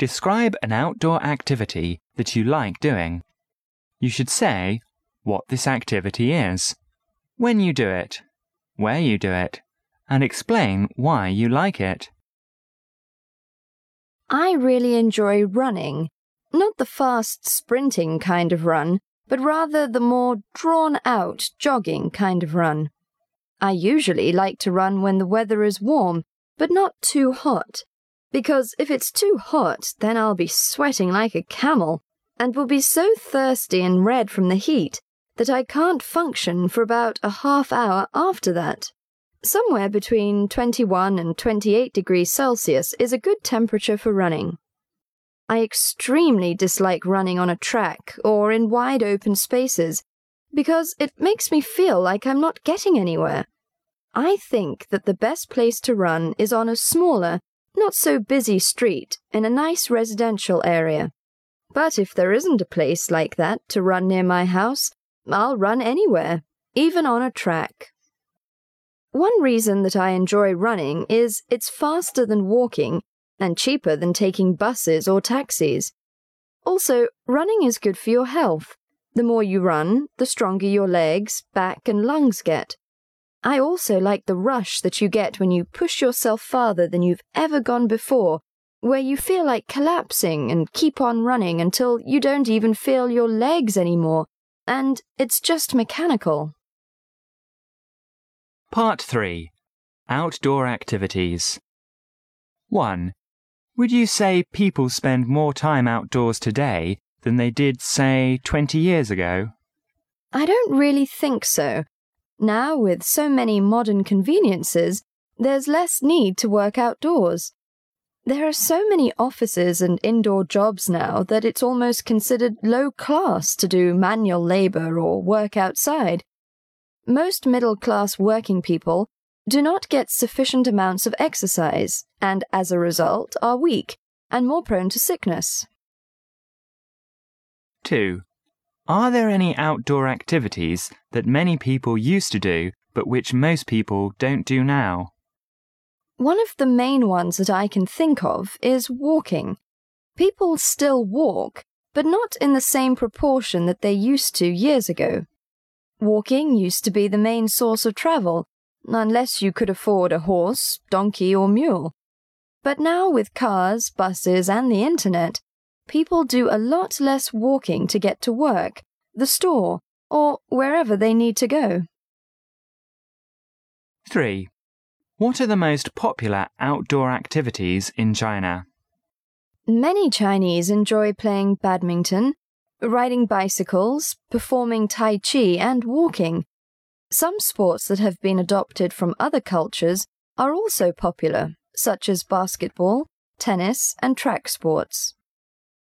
Describe an outdoor activity that you like doing. You should say what this activity is, when you do it, where you do it, and explain why you like it. I really enjoy running. Not the fast sprinting kind of run, but rather the more drawn out jogging kind of run. I usually like to run when the weather is warm, but not too hot because if it's too hot, then I'll be sweating like a camel, and will be so thirsty and red from the heat that I can't function for about a half hour after that. Somewhere between 21 and 28 degrees Celsius is a good temperature for running. I extremely dislike running on a track or in wide open spaces because it makes me feel like I'm not getting anywhere. I think that the best place to run is on a smaller, not so busy street in a nice residential area. But if there isn't a place like that to run near my house, I'll run anywhere, even on a track. One reason that I enjoy running is it's faster than walking and cheaper than taking buses or taxis. Also, running is good for your health. The more you run, the stronger your legs, back, and lungs get. I also like the rush that you get when you push yourself farther than you've ever gone before, where you feel like collapsing and keep on running until you don't even feel your legs anymore, and it's just mechanical. Part 3 Outdoor Activities 1. Would you say people spend more time outdoors today than they did, say, 20 years ago? I don't really think so. Now, with so many modern conveniences, there's less need to work outdoors. There are so many offices and indoor jobs now that it's almost considered low class to do manual labor or work outside. Most middle class working people do not get sufficient amounts of exercise and, as a result, are weak and more prone to sickness. 2. Are there any outdoor activities that many people used to do but which most people don't do now? One of the main ones that I can think of is walking. People still walk, but not in the same proportion that they used to years ago. Walking used to be the main source of travel, unless you could afford a horse, donkey, or mule. But now, with cars, buses, and the internet, people do a lot less walking to get to work, the store, or wherever they need to go. 3. What are the most popular outdoor activities in China? Many Chinese enjoy playing badminton, riding bicycles, performing Tai Chi, and walking. Some sports that have been adopted from other cultures are also popular, such as basketball, tennis, and track sports.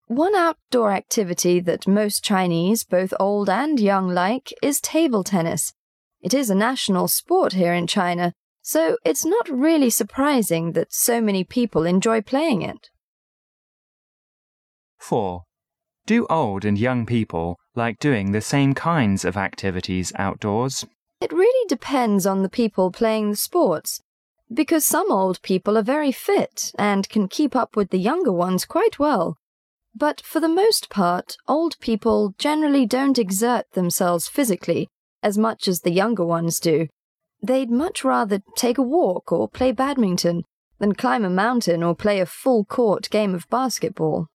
One outdoor activity that most Chinese, both old and young, like is table tennis. It is a national sport here in China, so it's not really surprising that so many people enjoy playing it. 4. Do old and young people like doing the same kinds of activities outdoors? It really depends on the people playing the sports, because some old people are very fit and can keep up with the younger ones quite well. But for the most part, old people generally don't exert themselves physically as much as the younger ones do. They'd much rather take a walk or play badminton than climb a mountain or play a full court game of basketball.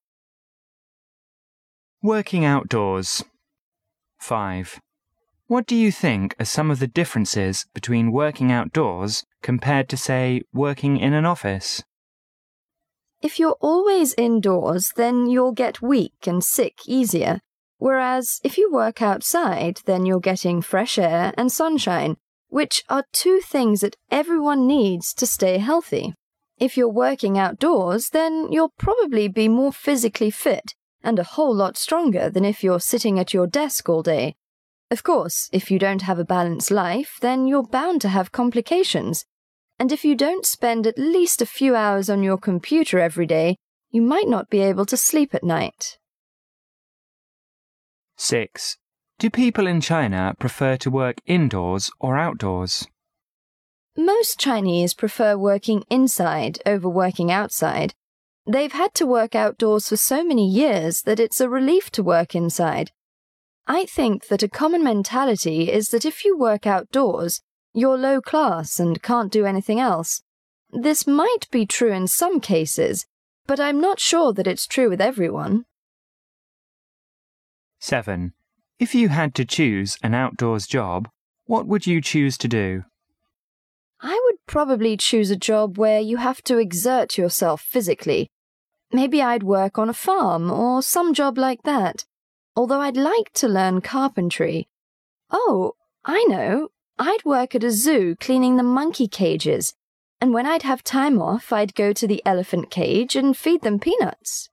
Working outdoors. 5. What do you think are some of the differences between working outdoors compared to, say, working in an office? If you're always indoors, then you'll get weak and sick easier. Whereas if you work outside, then you're getting fresh air and sunshine, which are two things that everyone needs to stay healthy. If you're working outdoors, then you'll probably be more physically fit and a whole lot stronger than if you're sitting at your desk all day. Of course, if you don't have a balanced life, then you're bound to have complications, and if you don't spend at least a few hours on your computer every day, you might not be able to sleep at night. 6. Do people in China prefer to work indoors or outdoors? Most Chinese prefer working inside over working outside. They've had to work outdoors for so many years that it's a relief to work inside. I think that a common mentality is that if you work outdoors, you're low class and can't do anything else. This might be true in some cases, but I'm not sure that it's true with everyone. 7. If you had to choose an outdoors job, what would you choose to do? I would probably choose a job where you have to exert yourself physically. Maybe I'd work on a farm or some job like that. Although I'd like to learn carpentry. Oh, I know. I'd work at a zoo cleaning the monkey cages. And when I'd have time off, I'd go to the elephant cage and feed them peanuts.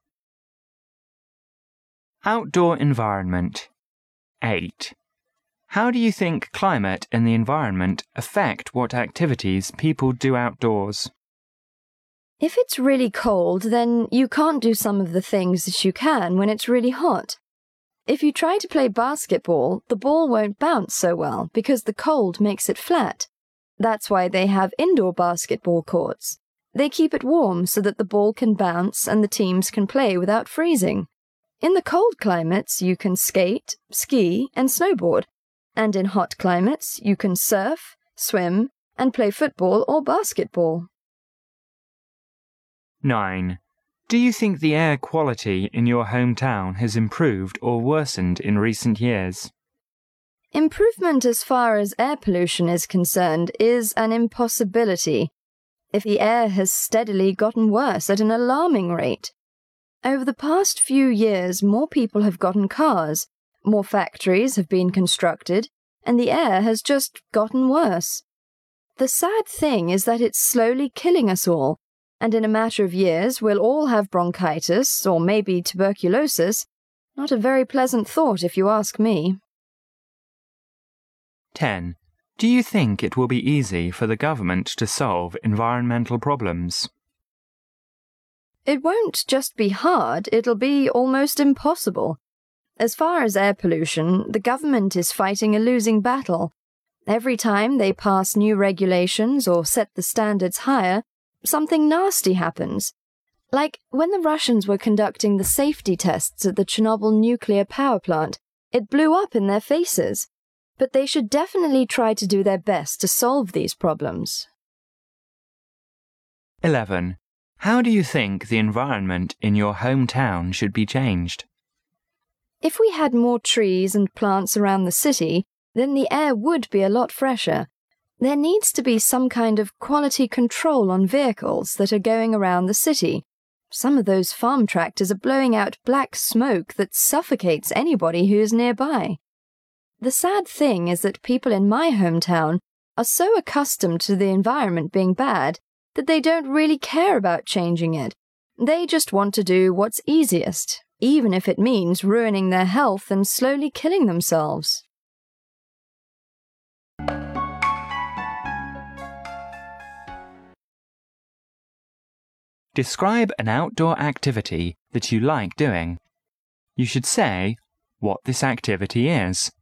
Outdoor environment. 8. How do you think climate and the environment affect what activities people do outdoors? If it's really cold, then you can't do some of the things that you can when it's really hot. If you try to play basketball, the ball won't bounce so well because the cold makes it flat. That's why they have indoor basketball courts. They keep it warm so that the ball can bounce and the teams can play without freezing. In the cold climates, you can skate, ski, and snowboard. And in hot climates, you can surf, swim, and play football or basketball. 9. Do you think the air quality in your hometown has improved or worsened in recent years? Improvement as far as air pollution is concerned is an impossibility if the air has steadily gotten worse at an alarming rate. Over the past few years, more people have gotten cars, more factories have been constructed, and the air has just gotten worse. The sad thing is that it's slowly killing us all, and in a matter of years we'll all have bronchitis or maybe tuberculosis. Not a very pleasant thought, if you ask me. 10. Do you think it will be easy for the government to solve environmental problems? It won't just be hard, it'll be almost impossible. As far as air pollution, the government is fighting a losing battle. Every time they pass new regulations or set the standards higher, something nasty happens. Like when the Russians were conducting the safety tests at the Chernobyl nuclear power plant, it blew up in their faces. But they should definitely try to do their best to solve these problems. 11. How do you think the environment in your hometown should be changed? If we had more trees and plants around the city, then the air would be a lot fresher. There needs to be some kind of quality control on vehicles that are going around the city. Some of those farm tractors are blowing out black smoke that suffocates anybody who is nearby. The sad thing is that people in my hometown are so accustomed to the environment being bad that they don't really care about changing it. They just want to do what's easiest, even if it means ruining their health and slowly killing themselves. Describe an outdoor activity that you like doing. You should say what this activity is,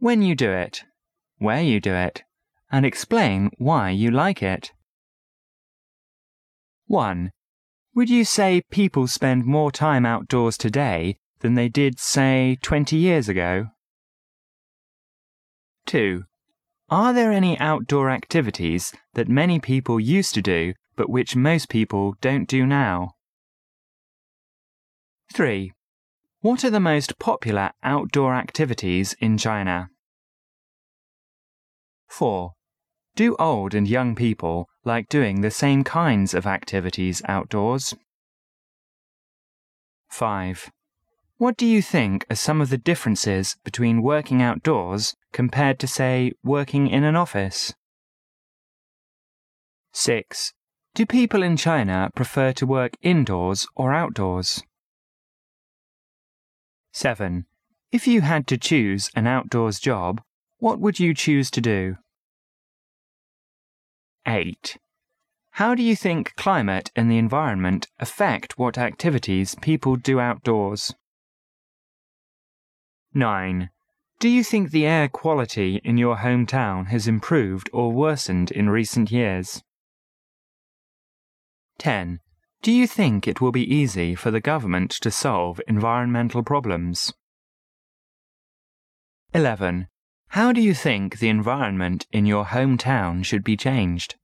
when you do it, where you do it, and explain why you like it. 1. Would you say people spend more time outdoors today than they did, say, 20 years ago? 2. Are there any outdoor activities that many people used to do but which most people don't do now? 3. What are the most popular outdoor activities in China? 4. Do old and young people like doing the same kinds of activities outdoors? 5. What do you think are some of the differences between working outdoors compared to, say, working in an office? 6. Do people in China prefer to work indoors or outdoors? 7. If you had to choose an outdoors job, what would you choose to do? 8. How do you think climate and the environment affect what activities people do outdoors? 9. Do you think the air quality in your hometown has improved or worsened in recent years? 10. Do you think it will be easy for the government to solve environmental problems? 11. How do you think the environment in your hometown should be changed?